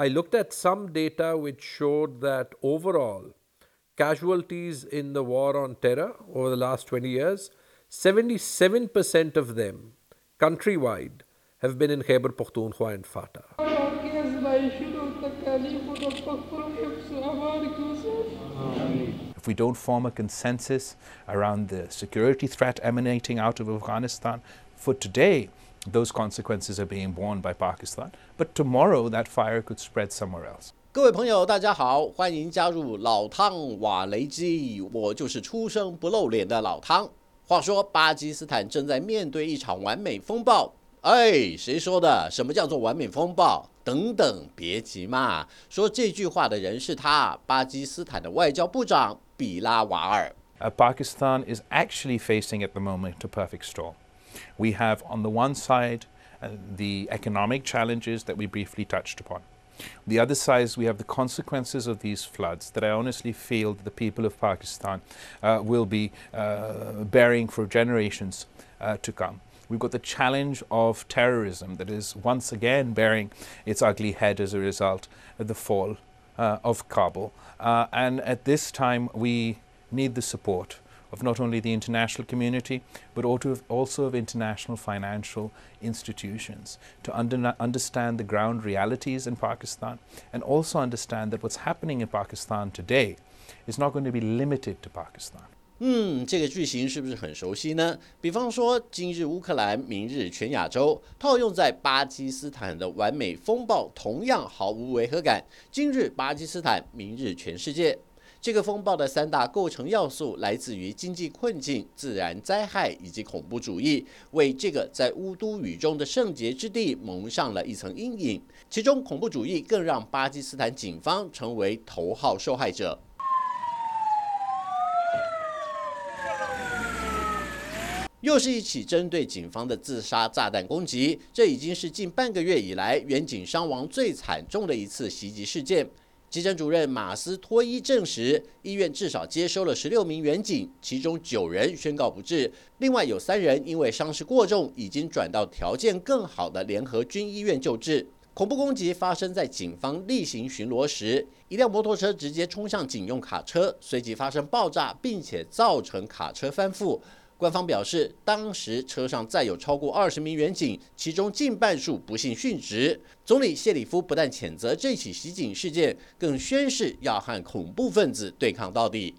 I looked at some data which showed that overall, casualties in the war on terror over the last 20 years, 77% of them countrywide have been in Khyber Pakhtunkhwa and FATA. If we don't form a consensus around the security threat emanating out of Afghanistan, for today, those consequences are being borne by Pakistan. But tomorrow, that fire could spread somewhere else. 各位朋友，大家好，欢迎加入老汤瓦雷基，我就是出生不露脸的老汤。话说，巴基斯坦正在面对一场完美风暴。哎，谁说的？什么叫做完美风暴？等等，别急嘛。说这句话的人是他，巴基斯坦的外交部长比拉瓦尔。Uh, Pakistan is actually facing at the moment a perfect storm. We have, on the one side, uh, the economic challenges that we briefly touched upon. The other side, we have the consequences of these floods that I honestly feel the people of Pakistan uh, will be uh, bearing for generations uh, to come. We've got the challenge of terrorism that is once again bearing its ugly head as a result of the fall uh, of Kabul. Uh, and at this time, we need the support of not only the international community, but also of international financial institutions to under, understand the ground realities in Pakistan and also understand that what's happening in Pakistan today is not going to be limited to Pakistan. 嗯，这个句型是不是很熟悉呢？比方说，今日乌克兰，明日全亚洲，套用在巴基斯坦的完美风暴，同样毫无违和感。今日巴基斯坦，明日全世界。 这个风暴的三大构成要素来自于经济困境、自然灾害以及恐怖主义，为这个在乌都雨中的圣洁之地蒙上了一层阴影。其中，恐怖主义更让巴基斯坦警方成为头号受害者。又是一起针对警方的自杀炸弹攻击，这已经是近半个月以来远警伤亡最惨重的一次袭击事件。急诊主任马斯托伊证实，医院至少接收了十六名援警，其中九人宣告不治，另外有三人因为伤势过重，已经转到条件更好的联合军医院救治。恐怖攻击发生在警方例行巡逻时，一辆摩托车直接冲向警用卡车，随即发生爆炸，并且造成卡车翻覆。官方表示，当时车上载有超过二十名远警，其中近半数不幸殉职。总理谢里夫不但谴责这起袭警事件，更宣誓要和恐怖分子对抗到底。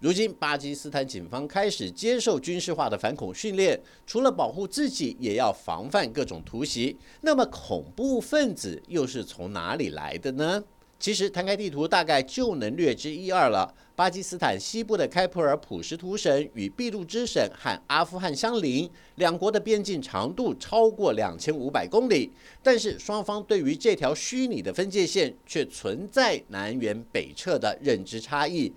如今，巴基斯坦警方开始接受军事化的反恐训练，除了保护自己，也要防范各种突袭。那么，恐怖分子又是从哪里来的呢？其实摊开地图，大概就能略知一二了。巴基斯坦西部的开普尔普什图省与俾路支省和阿富汗相邻，两国的边境长度超过两千五百公里。但是双方对于这条虚拟的分界线却存在南辕北辙的认知差异。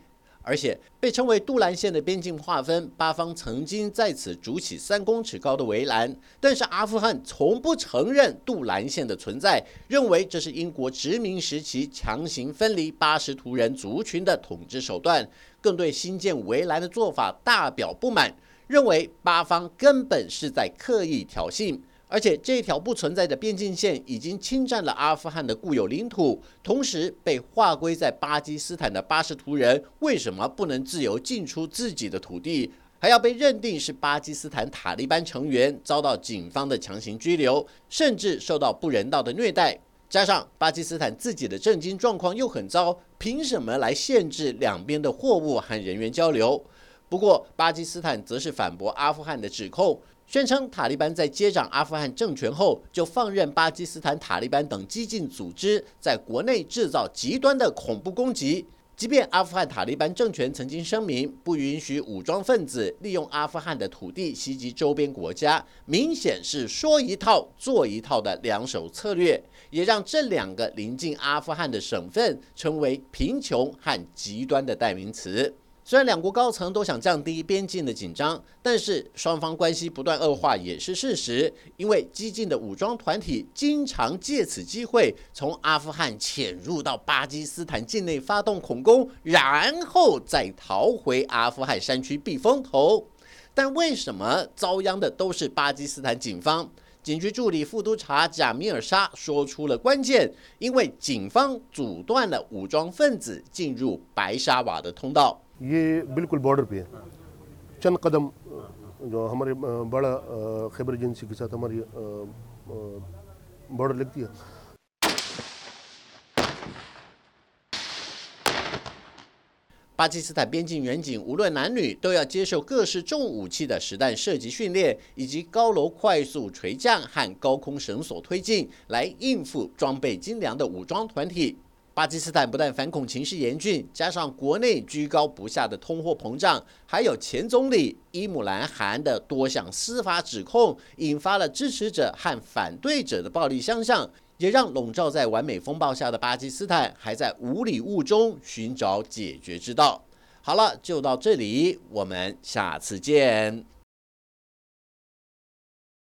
而且被称为杜兰线的边境划分，巴方曾经在此筑起三公尺高的围栏，但是阿富汗从不承认杜兰线的存在，认为这是英国殖民时期强行分离巴什图人族群的统治手段，更对新建围栏的做法大表不满，认为巴方根本是在刻意挑衅。而且这条不存在的边境线已经侵占了阿富汗的固有领土，同时被划归在巴基斯坦的巴什图人为什么不能自由进出自己的土地，还要被认定是巴基斯坦塔利班成员，遭到警方的强行拘留，甚至受到不人道的虐待？加上巴基斯坦自己的政经状况又很糟，凭什么来限制两边的货物和人员交流？不过巴基斯坦则是反驳阿富汗的指控。宣称塔利班在接掌阿富汗政权后，就放任巴基斯坦塔利班等激进组织在国内制造极端的恐怖攻击。即便阿富汗塔利班政权曾经声明不允许武装分子利用阿富汗的土地袭击周边国家，明显是说一套做一套的两手策略，也让这两个临近阿富汗的省份成为贫穷和极端的代名词。虽然两国高层都想降低边境的紧张，但是双方关系不断恶化也是事实。因为激进的武装团体经常借此机会从阿富汗潜入到巴基斯坦境内发动恐攻，然后再逃回阿富汗山区避风头。但为什么遭殃的都是巴基斯坦警方？警局助理副督察贾米尔沙说出了关键：因为警方阻断了武装分子进入白沙瓦的通道。ये बिल्कुल बॉर्डर पे है चंद कदम जो हमारे बड़ा खैबर एजेंसी के साथ हमारी बॉर्डर लगती है 巴基斯坦边境远警无论男女都要接受各式重武器的实弹射击训练，以及高楼快速垂降和高空绳索推进，来应付装备精良的武装团体。 巴基斯坦不但反恐情势严峻，加上国内居高不下的通货膨胀，还有前总理伊姆兰汗的多项司法指控，引发了支持者和反对者的暴力相向，也让笼罩在完美风暴下的巴基斯坦还在无里雾中寻找解决之道。好了，就到这里，我们下次见。